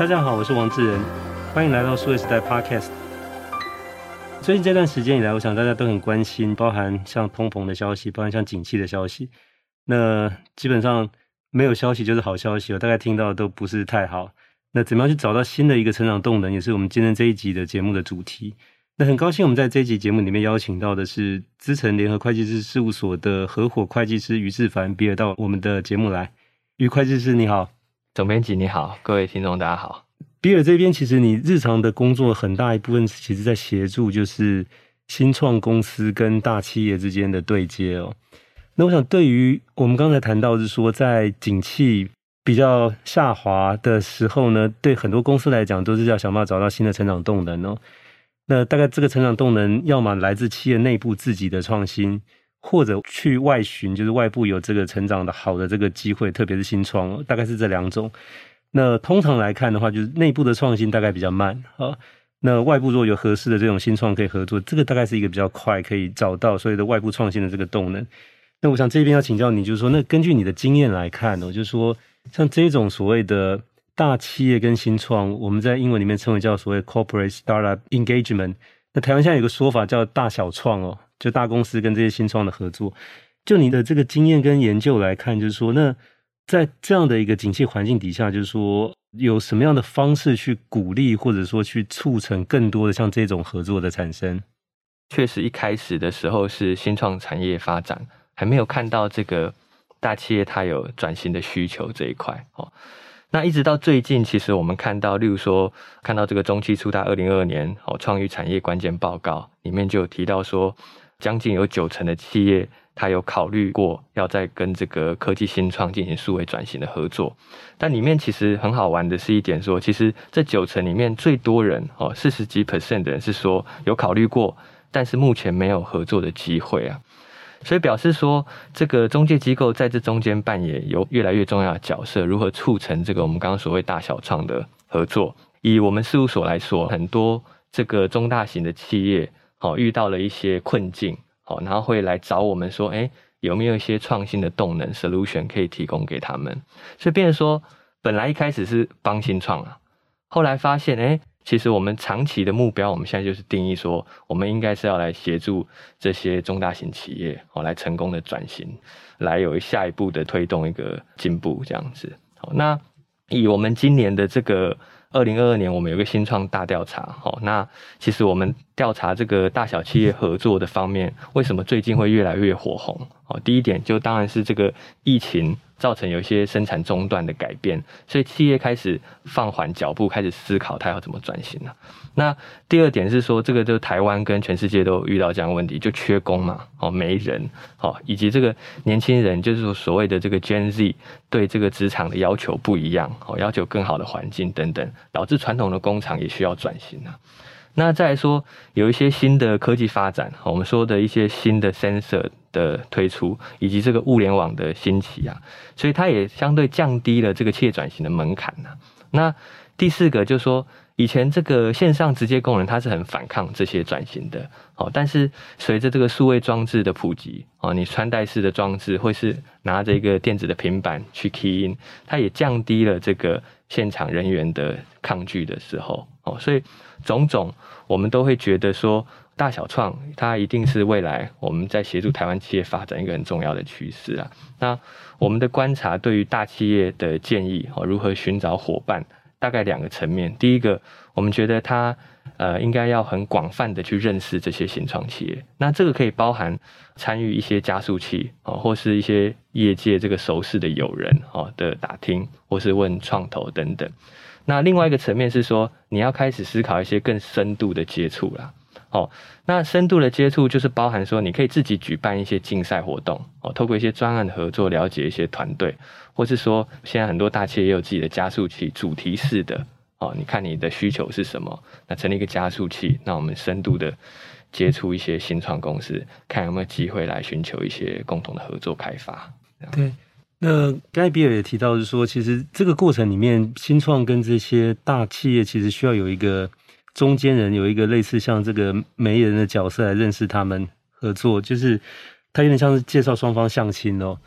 大家好，我是王志仁，欢迎来到数位时代 Podcast。最近这段时间以来，我想大家都很关心，包含像通膨的消息，包含像景气的消息。那基本上没有消息就是好消息，我大概听到的都不是太好。那怎么样去找到新的一个成长动能，也是我们今天这一集的节目的主题。那很高兴我们在这一集节目里面邀请到的是资诚联合会计师事务所的合伙会计师于志凡比尔到我们的节目来。于会计师你好，总编辑你好，各位听众大家好。比尔这边其实你日常的工作很大一部分其实在协助就是新创公司跟大企业之间的对接哦。那我想对于我们刚才谈到是说在景气比较下滑的时候呢，对很多公司来讲都是要想办法找到新的成长动能哦。那大概这个成长动能要么来自企业内部自己的创新。或者去外寻，就是外部有这个成长的好的这个机会，特别是新创，大概是这两种。那通常来看的话，就是内部的创新大概比较慢啊。那外部如果有合适的这种新创可以合作，这个大概是一个比较快可以找到所谓的外部创新的这个动能。那我想这边要请教你，就是说，那根据你的经验来看呢，就是说，像这种所谓的大企业跟新创，我们在英文里面称为叫所谓 corporate startup engagement。那台湾现在有个说法叫大小创哦。就大公司跟这些新创的合作，就你的这个经验跟研究来看，就是说，那在这样的一个景气环境底下，就是说，有什么样的方式去鼓励，或者说去促成更多的像这种合作的产生？确实，一开始的时候是新创产业发展，还没有看到这个大企业它有转型的需求这一块哦。那一直到最近，其实我们看到，例如说，看到这个中期出大二零二二年哦创意产业关键报告里面就有提到说。将近有九成的企业，他有考虑过要再跟这个科技新创进行数位转型的合作，但里面其实很好玩的是一点说，其实这九成里面最多人哦，四十几 percent 的人是说有考虑过，但是目前没有合作的机会啊，所以表示说这个中介机构在这中间扮演有越来越重要的角色，如何促成这个我们刚刚所谓大小创的合作？以我们事务所来说，很多这个中大型的企业。好，遇到了一些困境，好，然后会来找我们说，哎，有没有一些创新的动能 solution 可以提供给他们？所以变成说，本来一开始是帮新创啊，后来发现，哎，其实我们长期的目标，我们现在就是定义说，我们应该是要来协助这些中大型企业，好，来成功的转型，来有下一步的推动一个进步这样子。好，那以我们今年的这个。二零二二年，我们有个新创大调查，好，那其实我们调查这个大小企业合作的方面，为什么最近会越来越火红？哦，第一点就当然是这个疫情。造成有一些生产中断的改变，所以企业开始放缓脚步，开始思考它要怎么转型了。那第二点是说，这个就台湾跟全世界都遇到这样问题，就缺工嘛，哦，没人，哦，以及这个年轻人，就是说所谓的这个 Gen Z 对这个职场的要求不一样，哦，要求更好的环境等等，导致传统的工厂也需要转型了。那再来说，有一些新的科技发展，我们说的一些新的 sensor 的推出，以及这个物联网的兴起啊，所以它也相对降低了这个企业转型的门槛呐。那第四个就是说，以前这个线上直接供人，他是很反抗这些转型的，哦，但是随着这个数位装置的普及，哦，你穿戴式的装置，会是拿着一个电子的平板去 key in，它也降低了这个现场人员的抗拒的时候，所以。种种，我们都会觉得说，大小创它一定是未来我们在协助台湾企业发展一个很重要的趋势啊。那我们的观察对于大企业的建议哦，如何寻找伙伴，大概两个层面。第一个，我们觉得它呃应该要很广泛的去认识这些新创企业，那这个可以包含参与一些加速器哦，或是一些业界这个熟识的友人哦的打听，或是问创投等等。那另外一个层面是说，你要开始思考一些更深度的接触啦。哦，那深度的接触就是包含说，你可以自己举办一些竞赛活动，哦，透过一些专案合作，了解一些团队，或是说，现在很多大企业也有自己的加速器，主题式的，哦，你看你的需求是什么，那成立一个加速器，那我们深度的接触一些新创公司，看有没有机会来寻求一些共同的合作开发。对。那刚才比尔也提到，是说其实这个过程里面，新创跟这些大企业其实需要有一个中间人，有一个类似像这个媒人的角色来认识他们合作，就是他有点像是介绍双方相亲哦。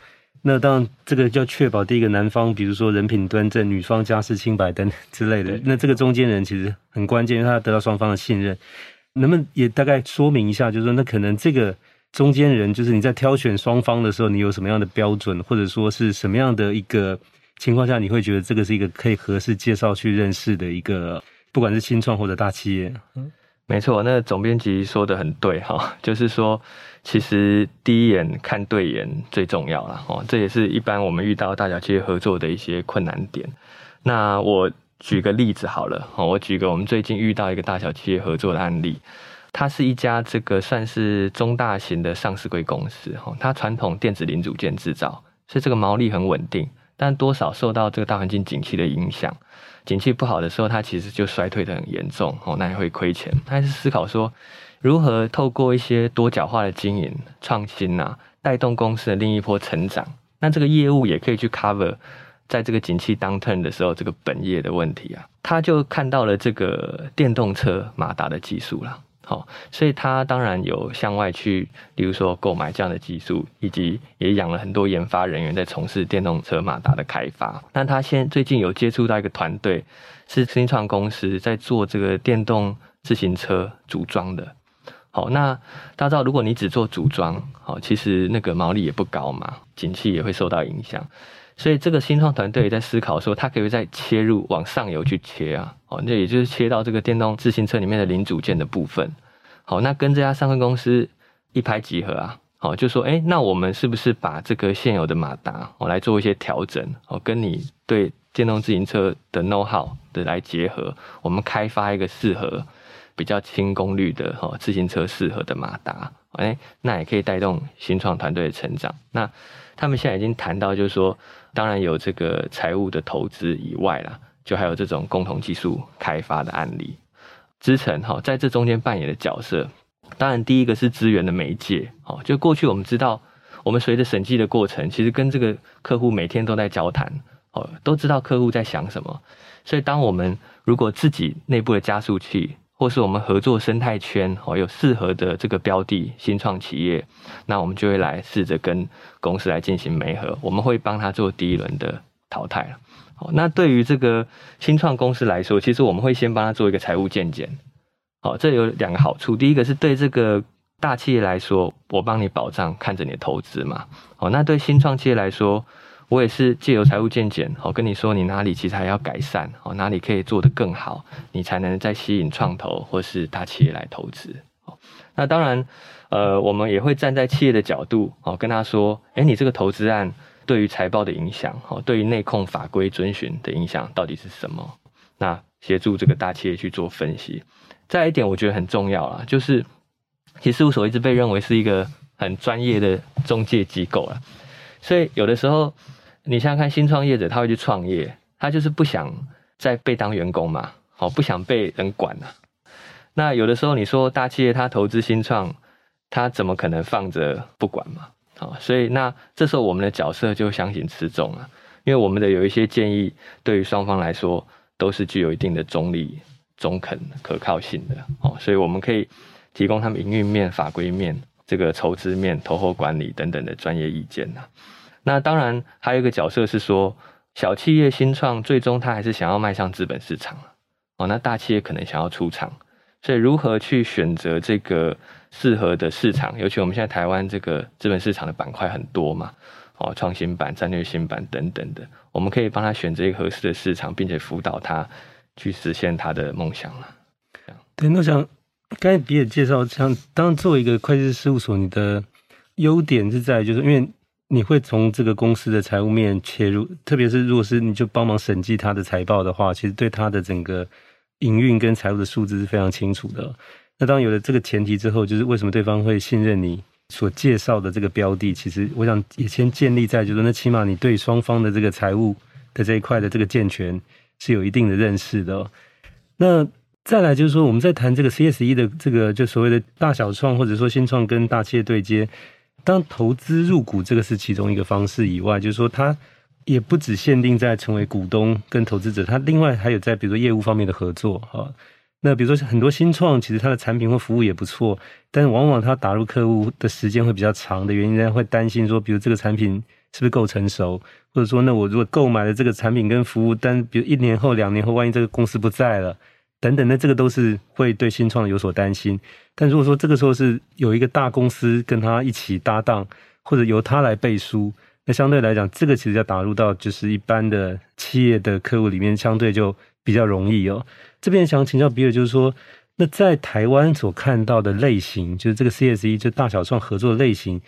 那当然这个要确保第一个男方，比如说人品端正，女方家世清白等之类的。那这个中间人其实很关键，因为他要得到双方的信任。能不能也大概说明一下，就是说那可能这个中间人，就是你在挑选双方的时候，你有什么样的标准，或者说是什么样的一个情况下，你会觉得这个是一个可以合适介绍去认识的一个，不管是新创或者大企业？嗯。没错，那总编辑说的很对哈，就是说，其实第一眼看对眼最重要了哦，这也是一般我们遇到大小企业合作的一些困难点。那我举个例子好了，我举个我们最近遇到一个大小企业合作的案例，它是一家这个算是中大型的上市柜公司哈，它传统电子零组件制造，所以这个毛利很稳定，但多少受到这个大环境景气的影响。景气不好的时候，它其实就衰退得很严重哦，那也会亏钱。他还是思考说，如何透过一些多角化的经营、创新啊，带动公司的另一波成长。那这个业务也可以去 cover 在这个景气 downturn 的时候这个本业的问题啊。他就看到了这个电动车马达的技术了。好，所以他当然有向外去，比如说购买这样的技术，以及也养了很多研发人员在从事电动车马达的开发。那他现最近有接触到一个团队，是新创公司在做这个电动自行车组装的。好，那大家知道，如果你只做组装，好，其实那个毛利也不高嘛，景气也会受到影响。所以这个新创团队也在思考说，他可以再切入往上游去切啊，哦，那也就是切到这个电动自行车里面的零组件的部分。好，那跟这家上市公司一拍即合啊，好，就说，哎，那我们是不是把这个现有的马达，我来做一些调整，哦，跟你对电动自行车的 know how 的来结合，我们开发一个适合比较轻功率的哈自行车适合的马达，哎，那也可以带动新创团队的成长。那他们现在已经谈到，就是说。当然有这个财务的投资以外啦，就还有这种共同技术开发的案例。资诚哈在这中间扮演的角色，当然第一个是资源的媒介。哦，就过去我们知道，我们随着审计的过程，其实跟这个客户每天都在交谈，哦，都知道客户在想什么。所以当我们如果自己内部的加速器，或是我们合作生态圈哦，有适合的这个标的新创企业，那我们就会来试着跟公司来进行媒合，我们会帮他做第一轮的淘汰了。好，那对于这个新创公司来说，其实我们会先帮他做一个财务健检。好，这有两个好处，第一个是对这个大企业来说，我帮你保障，看着你的投资嘛。好，那对新创企业来说。我也是借由财务见解，好跟你说，你哪里其实还要改善，哦，哪里可以做得更好，你才能再吸引创投或是大企业来投资。那当然，呃，我们也会站在企业的角度，哦，跟他说，诶，你这个投资案对于财报的影响，哦，对于内控法规遵循的影响到底是什么？那协助这个大企业去做分析。再一点，我觉得很重要啦，就是其实事务所一直被认为是一个很专业的中介机构啦，所以有的时候。你想想看，新创业者他会去创业，他就是不想再被当员工嘛，好，不想被人管了。那有的时候你说大企业他投资新创，他怎么可能放着不管嘛？好，所以那这时候我们的角色就相形之重了，因为我们的有一些建议，对于双方来说都是具有一定的中立、中肯、可靠性的。哦，所以我们可以提供他们营运面、法规面、这个筹资面、投后管理等等的专业意见呐。那当然，还有一个角色是说，小企业新创最终他还是想要迈向资本市场哦。那大企业可能想要出场，所以如何去选择这个适合的市场？尤其我们现在台湾这个资本市场的板块很多嘛，哦，创新板、战略新板等等的，我们可以帮他选择一个合适的市场，并且辅导他去实现他的梦想了。对，那想刚才比尔介绍，像当做一个会计师事务所，你的优点是在就是因为。你会从这个公司的财务面切入，特别是如果是你就帮忙审计他的财报的话，其实对他的整个营运跟财务的数字是非常清楚的。那当有了这个前提之后，就是为什么对方会信任你所介绍的这个标的？其实我想也先建立在就是那起码你对双方的这个财务的这一块的这个健全是有一定的认识的。那再来就是说，我们在谈这个 CSE 的这个就所谓的大小创或者说新创跟大企业对接。当投资入股这个是其中一个方式以外，就是说它也不只限定在成为股东跟投资者，它另外还有在比如说业务方面的合作哈。那比如说很多新创其实它的产品或服务也不错，但是往往它打入客户的时间会比较长的原因呢，会担心说，比如这个产品是不是够成熟？或者说，那我如果购买了这个产品跟服务，但比如一年后、两年后，万一这个公司不在了，等等，那这个都是会对新创有所担心。但如果说这个时候是有一个大公司跟他一起搭档，或者由他来背书，那相对来讲，这个其实要打入到就是一般的企业的客户里面，相对就比较容易哦。这边想请教比尔，就是说。那在台湾所看到的类型，就是这个 CSE 就大小创合作的类型，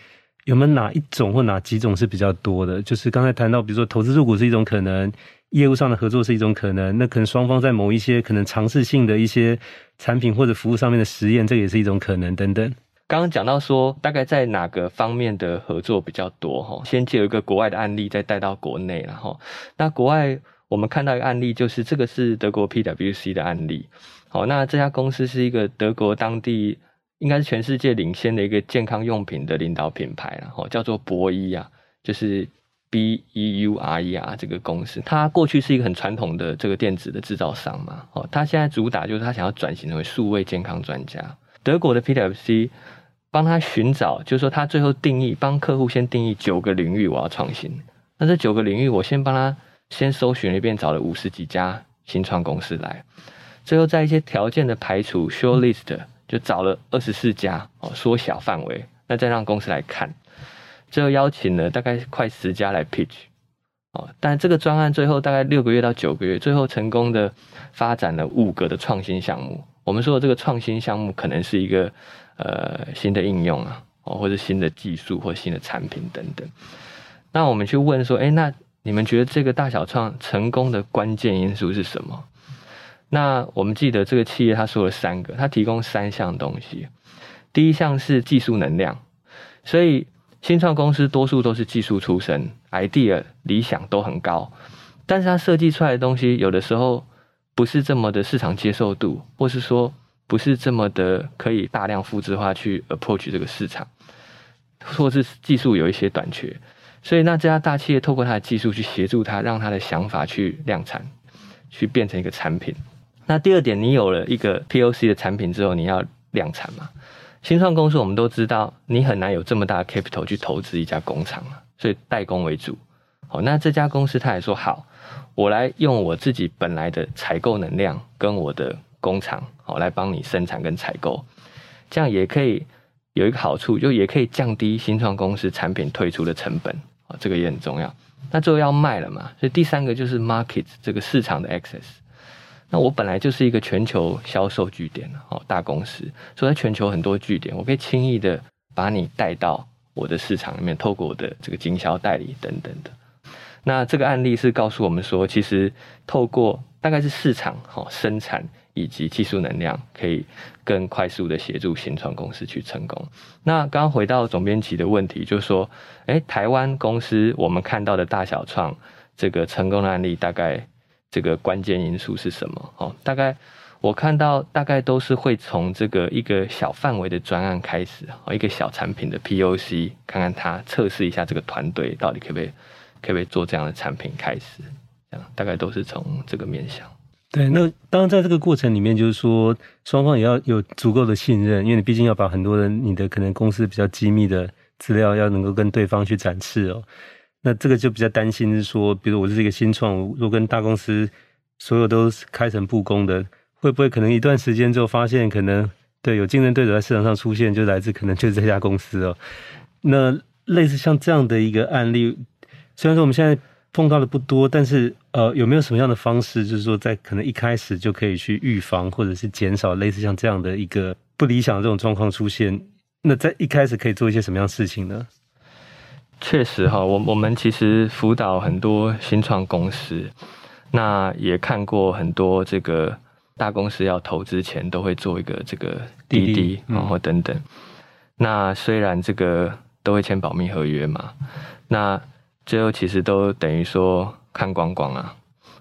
有没有哪一种或哪几种是比较多的？就是刚才谈到，比如说投资入股是一种可能，业务上的合作是一种可能，那可能双方在某一些可能尝试性的一些产品或者服务上面的实验，这也是一种可能等等。刚刚讲到说，大概在哪个方面的合作比较多？哈，先借一个国外的案例，再带到国内，然后那国外我们看到一个案例，就是这个是德国 PwC 的案例。好，那这家公司是一个德国当地，应该是全世界领先的一个健康用品的领导品牌，然后叫做博伊啊，就是 B E U R E R，这个公司，它过去是一个很传统的这个电子的制造商嘛，哦，它现在主打就是它想要转型成为数位健康专家。德国的 PwC 帮他寻找，就是说他最后定义，帮客户先定义九个领域我要创新，那这九个领域我先帮他先搜寻了一遍，找了五十几家新创公司来。最后，在一些条件的排除 short list，就找了二十四家哦，缩小范围，那再让公司来看。最后邀请了大概快十家来 pitch 哦，但这个专案最后大概六个月到九个月，最后成功的发展了五个的创新项目。我们说的这个创新项目，可能是一个呃新的应用啊，哦或者新的技术或新的产品等等。那我们去问说，哎，那你们觉得这个大小创成功的关键因素是什么？那我们记得这个企业，他说了三个，他提供三项东西。第一项是技术能量，所以新创公司多数都是技术出身，idea 理想都很高，但是他设计出来的东西有的时候不是这么的市场接受度，或是说不是这么的可以大量复制化去 approach 这个市场，或是技术有一些短缺，所以那这家大企业透过他的技术去协助他，让他的想法去量产，去变成一个产品。那第二点，你有了一个 POC 的产品之后，你要量产嘛？新创公司我们都知道，你很难有这么大的 capital 去投资一家工厂，所以代工为主。好，那这家公司他也说好，我来用我自己本来的采购能量跟我的工厂，好来帮你生产跟采购，这样也可以有一个好处，就也可以降低新创公司产品推出的成本啊，这个也很重要。那最后要卖了嘛，所以第三个就是 market 这个市场的 access。那我本来就是一个全球销售据点哦，大公司，所以在全球很多据点，我可以轻易的把你带到我的市场里面，透过我的这个经销代理等等的。那这个案例是告诉我们说，其实透过大概是市场、哈生产以及技术能量，可以更快速的协助新创公司去成功。那刚刚回到总编辑的问题，就是说，诶，台湾公司我们看到的大小创这个成功的案例，大概。这个关键因素是什么？哦，大概我看到大概都是会从这个一个小范围的专案开始，哦，一个小产品的 POC，看看它测试一下这个团队到底可不可以可不可以做这样的产品开始，这样大概都是从这个面向。对，那当然在这个过程里面，就是说双方也要有足够的信任，因为你毕竟要把很多人你的可能公司比较机密的资料要能够跟对方去展示哦。那这个就比较担心，是说，比如我是一个新创，如果跟大公司所有都开诚布公的，会不会可能一段时间之后发现，可能对有竞争对手在市场上出现，就来自可能就是这家公司哦。那类似像这样的一个案例，虽然说我们现在碰到的不多，但是呃，有没有什么样的方式，就是说在可能一开始就可以去预防，或者是减少类似像这样的一个不理想的这种状况出现？那在一开始可以做一些什么样的事情呢？确实哈，我我们其实辅导很多新创公司，那也看过很多这个大公司要投资前都会做一个这个滴滴，然后等等。那虽然这个都会签保密合约嘛，那最后其实都等于说看光光啊，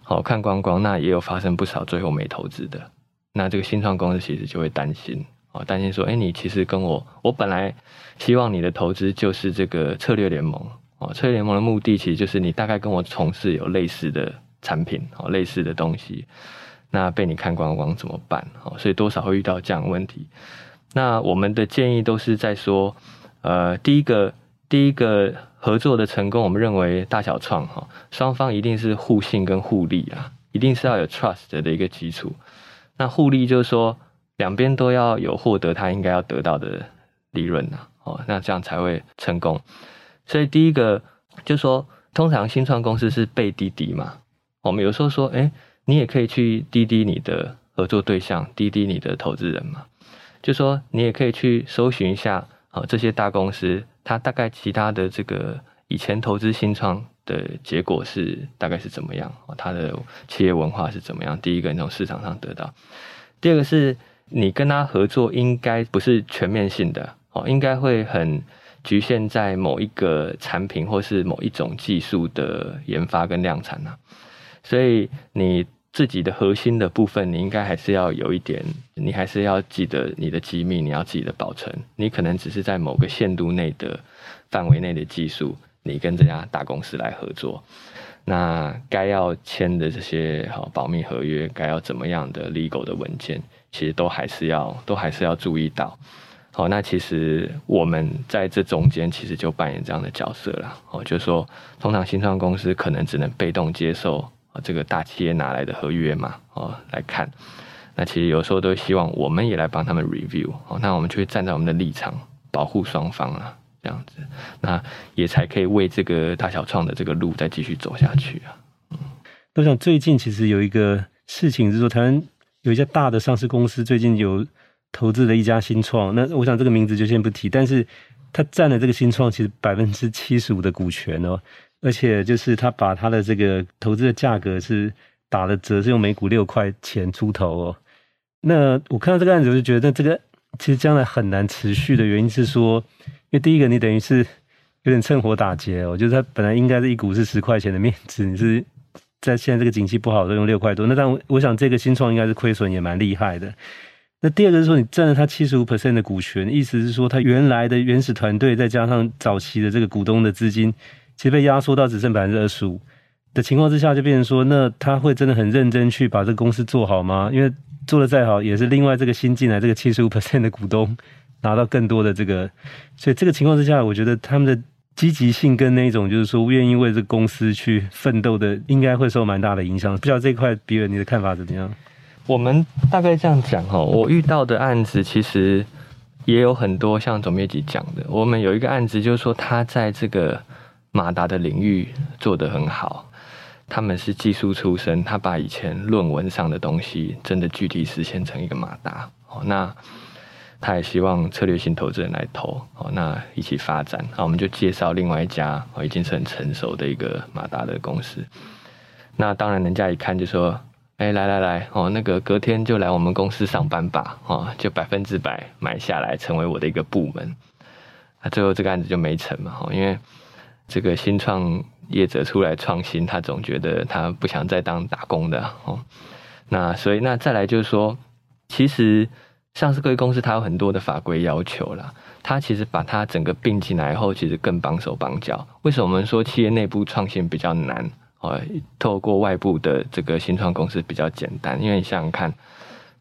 好看光光，那也有发生不少最后没投资的，那这个新创公司其实就会担心。哦，担心说，哎，你其实跟我，我本来希望你的投资就是这个策略联盟。哦，策略联盟的目的其实就是你大概跟我从事有类似的产品，哦，类似的东西，那被你看光光怎么办？哦，所以多少会遇到这样的问题。那我们的建议都是在说，呃，第一个，第第一个合作的成功，我们认为大小创哈，双方一定是互信跟互利啊，一定是要有 trust 的一个基础。那互利就是说，两边都要有获得他应该要得到的利润呐，哦，那这样才会成功。所以第一个就是说，通常新创公司是被滴滴嘛，我们有时候说，哎，你也可以去滴滴你的合作对象，滴滴你的投资人嘛，就说你也可以去搜寻一下啊，这些大公司。他大概其他的这个以前投资新创的结果是大概是怎么样？他的企业文化是怎么样？第一个你从市场上得到，第二个是你跟他合作应该不是全面性的哦，应该会很局限在某一个产品或是某一种技术的研发跟量产啊，所以你。自己的核心的部分，你应该还是要有一点，你还是要记得你的机密，你要自己的保存。你可能只是在某个限度内的范围内的技术，你跟这家大公司来合作，那该要签的这些好保密合约，该要怎么样的 legal 的文件，其实都还是要都还是要注意到。好，那其实我们在这中间其实就扮演这样的角色了。哦，就是说，通常新创公司可能只能被动接受。这个大企业拿来的合约嘛，哦，来看，那其实有时候都希望我们也来帮他们 review，哦，那我们就会站在我们的立场，保护双方啊，这样子，那也才可以为这个大小创的这个路再继续走下去啊。嗯，我想最近其实有一个事情，就是说台湾有一家大的上市公司最近有投资了一家新创，那我想这个名字就先不提，但是他占了这个新创其实百分之七十五的股权哦。而且就是他把他的这个投资的价格是打了折，是用每股六块钱出头哦。那我看到这个案子，我就觉得这个其实将来很难持续的原因是说，因为第一个你等于是有点趁火打劫哦，就是他本来应该是一股是十块钱的面值，你是在现在这个景气不好都用六块多，那但我想这个新创应该是亏损也蛮厉害的。那第二个是说你占了他七十五 percent 的股权，意思是说他原来的原始团队再加上早期的这个股东的资金。其实被压缩到只剩百分之二十五的情况之下，就变成说，那他会真的很认真去把这个公司做好吗？因为做的再好，也是另外这个新进来这个七十五 percent 的股东拿到更多的这个，所以这个情况之下，我觉得他们的积极性跟那种就是说愿意为这公司去奋斗的，应该会受蛮大的影响。不知道这块，比尔你的看法怎么样？我们大概这样讲哈，我遇到的案子其实也有很多像总编辑讲的，我们有一个案子就是说他在这个。马达的领域做得很好，他们是技术出身，他把以前论文上的东西真的具体实现成一个马达。哦，那他也希望策略性投资人来投，哦，那一起发展。那我们就介绍另外一家哦，已经是很成熟的一个马达的公司。那当然，人家一看就说：“哎，来来来，哦，那个隔天就来我们公司上班吧，哦，就百分之百买下来，成为我的一个部门。”那最后这个案子就没成嘛，哦，因为。这个新创业者出来创新，他总觉得他不想再当打工的哦。那所以那再来就是说，其实上市柜公司它有很多的法规要求啦。它其实把它整个并进来后，其实更绑手绑脚。为什么我们说企业内部创新比较难？哦，透过外部的这个新创公司比较简单，因为你想想看，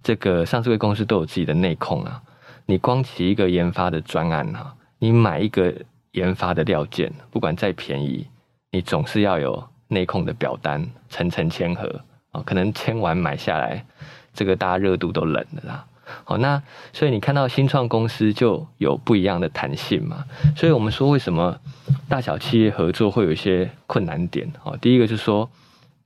这个上市柜公司都有自己的内控啊。你光起一个研发的专案啊，你买一个。研发的料件，不管再便宜，你总是要有内控的表单，层层签核啊，可能签完买下来，这个大家热度都冷了啦。好，那所以你看到新创公司就有不一样的弹性嘛。所以我们说，为什么大小企业合作会有一些困难点？哦，第一个就是说，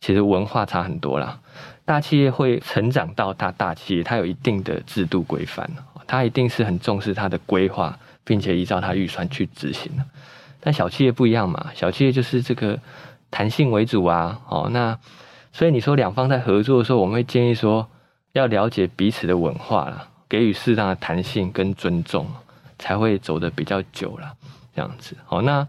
其实文化差很多啦。大企业会成长到大大企业，它有一定的制度规范，它一定是很重视它的规划。并且依照它预算去执行，但小企业不一样嘛，小企业就是这个弹性为主啊，哦，那所以你说两方在合作的时候，我们会建议说要了解彼此的文化啦，给予适当的弹性跟尊重，才会走得比较久了，这样子。好，那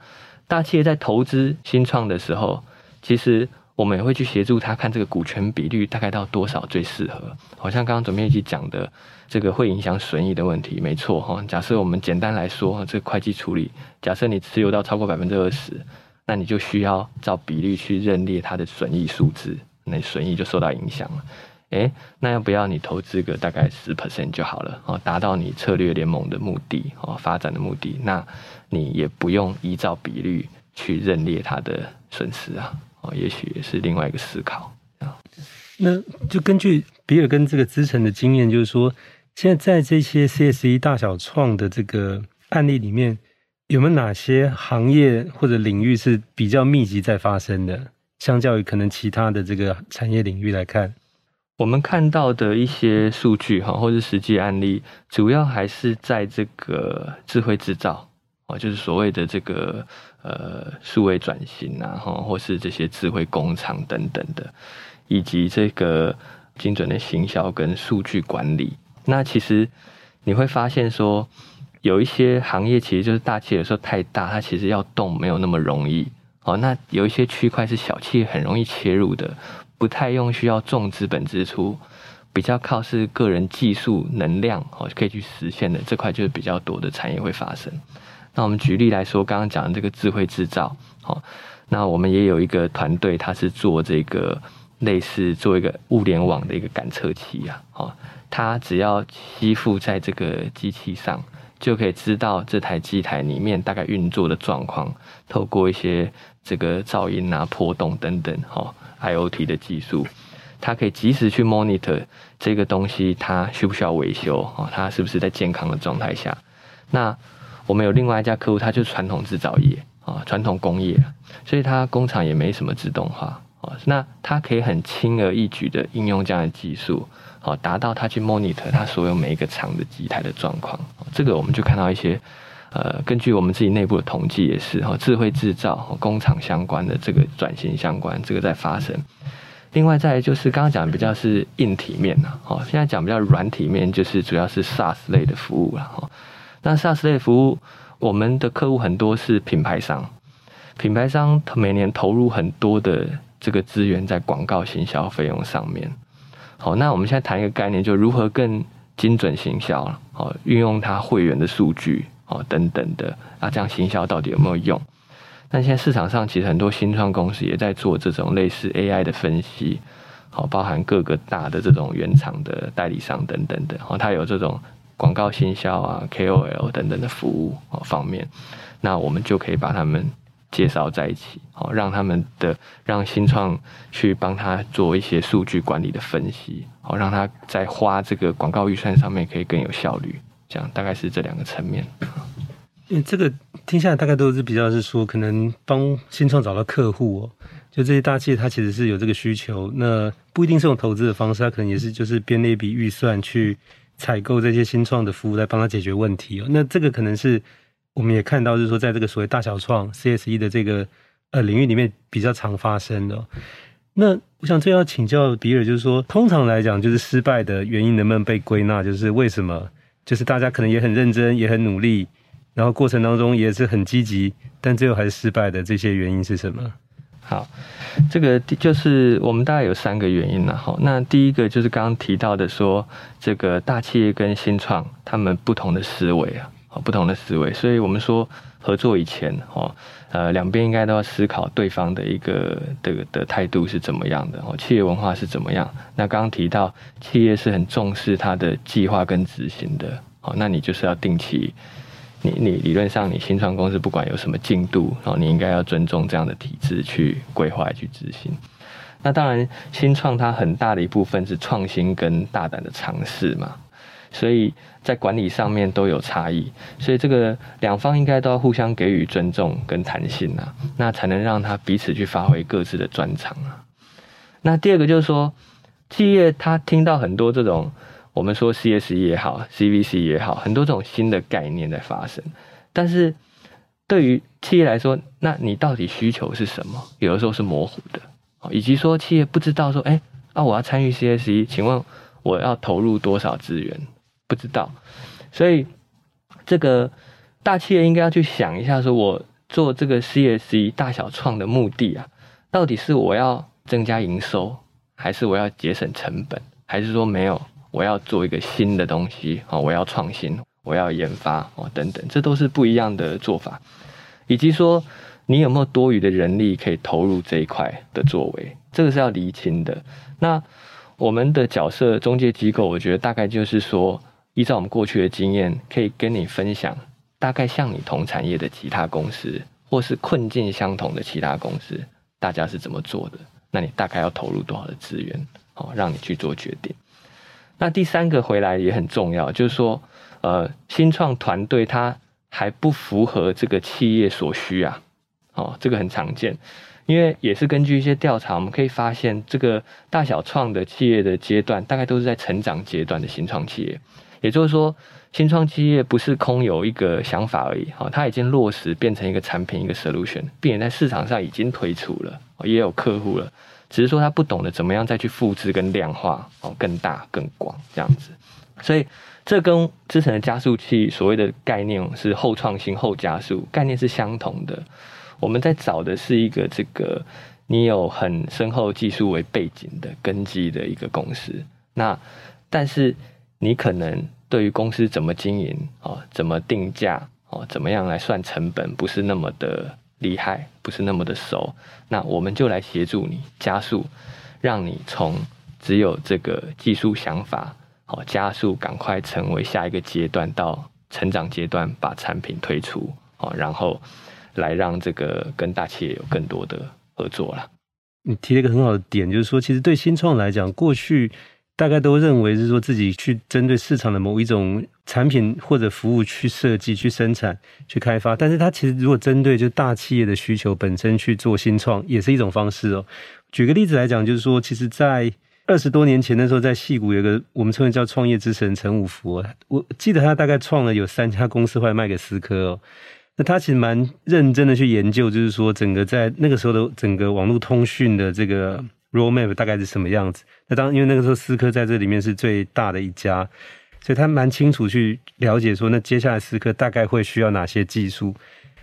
大企业在投资新创的时候，其实。我们也会去协助他看这个股权比率大概到多少最适合。好像刚刚准备一起讲的，这个会影响损益的问题，没错哈。假设我们简单来说，这个会计处理，假设你持有到超过百分之二十，那你就需要照比例去认列它的损益数字，那损益就受到影响了。诶，那要不要你投资个大概十 percent 就好了？哦，达到你策略联盟的目的哦，发展的目的。那你也不用依照比率去认列它的损失啊，哦，也许也是另外一个思考啊。那就根据比尔跟这个资诚的经验，就是说，现在在这些 CSE 大小创的这个案例里面，有没有哪些行业或者领域是比较密集在发生的？相较于可能其他的这个产业领域来看，我们看到的一些数据哈，或者实际案例，主要还是在这个智慧制造哦，就是所谓的这个呃数位转型啊，哈，或是这些智慧工厂等等的，以及这个精准的行销跟数据管理。那其实你会发现说，有一些行业其实就是大企业有时候太大，它其实要动没有那么容易。哦，那有一些区块是小企业很容易切入的，不太用需要重资本支出，比较靠是个人技术能量哦可以去实现的这块就是比较多的产业会发生。那我们举例来说，刚刚讲的这个智慧制造，哦，那我们也有一个团队，他是做这个类似做一个物联网的一个感测器啊，哦，它只要吸附在这个机器上。就可以知道这台机台里面大概运作的状况，透过一些这个噪音啊、波动等等，哈，IoT 的技术，它可以及时去 monitor 这个东西，它需不需要维修，啊，它是不是在健康的状态下？那我们有另外一家客户，它就是传统制造业啊，传统工业，所以它工厂也没什么自动化，啊，那它可以很轻而易举的应用这样的技术。好，达到他去 monitor 他所有每一个厂的机台的状况，这个我们就看到一些，呃，根据我们自己内部的统计也是哈，智慧制造和、工厂相关的这个转型相关，这个在发生。另外再就是刚刚讲的比较是硬体面呐，哦，现在讲比较软体面，就是主要是 SaaS 类的服务了哈。那 SaaS 类服务，我们的客户很多是品牌商，品牌商每年投入很多的这个资源在广告行销费用上面。好，那我们现在谈一个概念，就如何更精准行销了。好，运用它会员的数据，哦等等的啊，这样行销到底有没有用？但现在市场上其实很多新创公司也在做这种类似 AI 的分析，好，包含各个大的这种原厂的代理商等等的，哦，它有这种广告行销啊、KOL 等等的服务哦方面，那我们就可以把他们。介绍在一起，好，让他们的让新创去帮他做一些数据管理的分析，好，让他在花这个广告预算上面可以更有效率。这样大概是这两个层面。因为，这个听下来大概都是比较是说，可能帮新创找到客户哦，就这些大企业，它其实是有这个需求，那不一定是用投资的方式，它可能也是就是编了一笔预算去采购这些新创的服务来帮他解决问题哦。那这个可能是。我们也看到，就是说，在这个所谓大小创 CSE 的这个呃领域里面，比较常发生的。那我想这要请教比尔，就是说，通常来讲，就是失败的原因能不能被归纳？就是为什么？就是大家可能也很认真，也很努力，然后过程当中也是很积极，但最后还是失败的。这些原因是什么？好，这个就是我们大概有三个原因了哈。那第一个就是刚刚提到的说，这个大企业跟新创他们不同的思维啊。不同的思维，所以我们说合作以前，哦，呃，两边应该都要思考对方的一个的的态度是怎么样的，哦，企业文化是怎么样。那刚刚提到企业是很重视它的计划跟执行的，哦，那你就是要定期，你你理论上你新创公司不管有什么进度，哦，你应该要尊重这样的体制去规划去执行。那当然，新创它很大的一部分是创新跟大胆的尝试嘛。所以在管理上面都有差异，所以这个两方应该都要互相给予尊重跟弹性啊，那才能让他彼此去发挥各自的专长啊。那第二个就是说，企业他听到很多这种我们说 CSE 也好，CVC 也好，很多这种新的概念在发生，但是对于企业来说，那你到底需求是什么？有的时候是模糊的，以及说企业不知道说，哎，啊，我要参与 CSE，请问我要投入多少资源？不知道，所以这个大企业应该要去想一下，说我做这个 CSE 大小创的目的啊，到底是我要增加营收，还是我要节省成本，还是说没有，我要做一个新的东西啊，我要创新，我要研发哦等等，这都是不一样的做法，以及说你有没有多余的人力可以投入这一块的作为，这个是要厘清的。那我们的角色中介机构，我觉得大概就是说。依照我们过去的经验，可以跟你分享大概像你同产业的其他公司，或是困境相同的其他公司，大家是怎么做的？那你大概要投入多少的资源，好，让你去做决定。那第三个回来也很重要，就是说，呃，新创团队它还不符合这个企业所需啊，哦，这个很常见，因为也是根据一些调查，我们可以发现，这个大小创的企业的阶段，大概都是在成长阶段的新创企业，也就是说。新创企业不是空有一个想法而已，哈，它已经落实变成一个产品，一个 solution，并且在市场上已经推出了，也有客户了，只是说他不懂得怎么样再去复制跟量化，哦，更大更广这样子，所以这跟之前的加速器所谓的概念是后创新后加速概念是相同的，我们在找的是一个这个你有很深厚技术为背景的根基的一个公司，那但是你可能。对于公司怎么经营哦，怎么定价哦，怎么样来算成本，不是那么的厉害，不是那么的熟，那我们就来协助你加速，让你从只有这个技术想法，哦，加速赶快成为下一个阶段到成长阶段，把产品推出哦，然后来让这个跟大企业有更多的合作了。你提了一个很好的点，就是说，其实对新创来讲，过去。大概都认为是说自己去针对市场的某一种产品或者服务去设计、去生产、去开发，但是它其实如果针对就大企业的需求本身去做新创，也是一种方式哦。举个例子来讲，就是说，其实，在二十多年前的时候，在戏谷有个我们称为叫创业之神陈五福，我记得他大概创了有三家公司，后来卖给思科哦。那他其实蛮认真的去研究，就是说整个在那个时候的整个网络通讯的这个。Roadmap 大概是什么样子？那当因为那个时候思科在这里面是最大的一家，所以他蛮清楚去了解说，那接下来思科大概会需要哪些技术，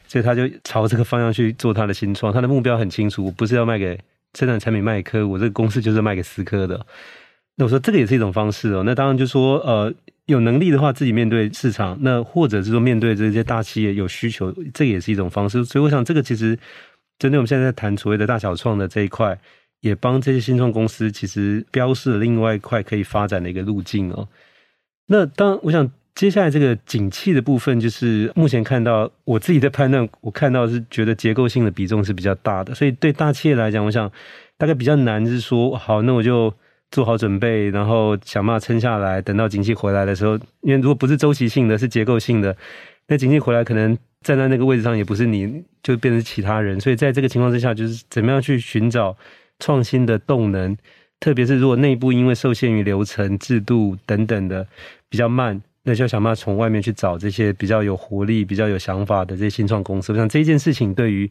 所以他就朝这个方向去做他的新创。他的目标很清楚，我不是要卖给生产产品卖给客户，我这个公司就是卖给思科的。那我说这个也是一种方式哦。那当然就说呃，有能力的话自己面对市场，那或者是说面对这些大企业有需求，这也是一种方式。所以我想这个其实针对我们现在在谈所谓的大小创的这一块。也帮这些新创公司其实标示了另外一块可以发展的一个路径哦。那当，我想接下来这个景气的部分，就是目前看到我自己的判断，我看到是觉得结构性的比重是比较大的，所以对大企业来讲，我想大概比较难是说，好，那我就做好准备，然后想办法撑下来，等到景气回来的时候，因为如果不是周期性的，是结构性的，那景气回来可能站在那个位置上也不是你，就变成其他人，所以在这个情况之下，就是怎么样去寻找。创新的动能，特别是如果内部因为受限于流程、制度等等的比较慢，那就要想办法从外面去找这些比较有活力、比较有想法的这些新创公司。我想这件事情对于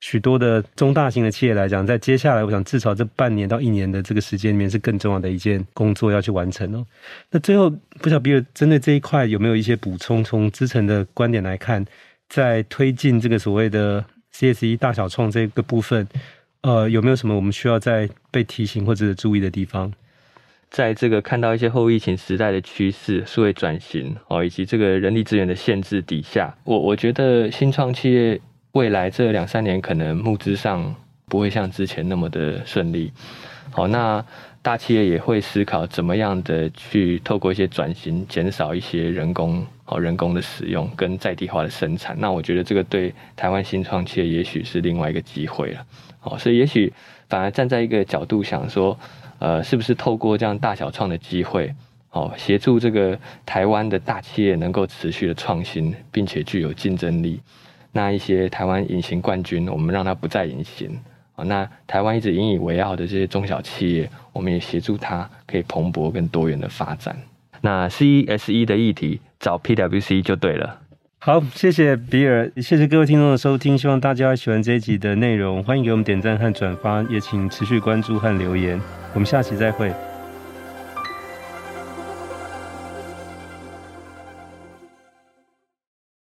许多的中大型的企业来讲，在接下来，我想至少这半年到一年的这个时间里面，是更重要的一件工作要去完成哦。那最后，不晓得比尔针对这一块有没有一些补充？从资诚的观点来看，在推进这个所谓的 CSE 大小创这个部分。呃，有没有什么我们需要在被提醒或者注意的地方？在这个看到一些后疫情时代的趋势、数位转型哦，以及这个人力资源的限制底下，我我觉得新创企业未来这两三年可能募资上不会像之前那么的顺利。好，那大企业也会思考怎么样的去透过一些转型，减少一些人工哦人工的使用跟在地化的生产。那我觉得这个对台湾新创企业也许是另外一个机会了。哦，所以也许反而站在一个角度想说，呃，是不是透过这样大小创的机会，哦，协助这个台湾的大企业能够持续的创新，并且具有竞争力。那一些台湾隐形冠军，我们让它不再隐形。哦，那台湾一直引以为傲的这些中小企业，我们也协助它可以蓬勃更多元的发展。那 C S E 的议题找 PwC 就对了。好，谢谢比尔，谢谢各位听众的收听，希望大家喜欢这一集的内容，欢迎给我们点赞和转发，也请持续关注和留言，我们下期再会。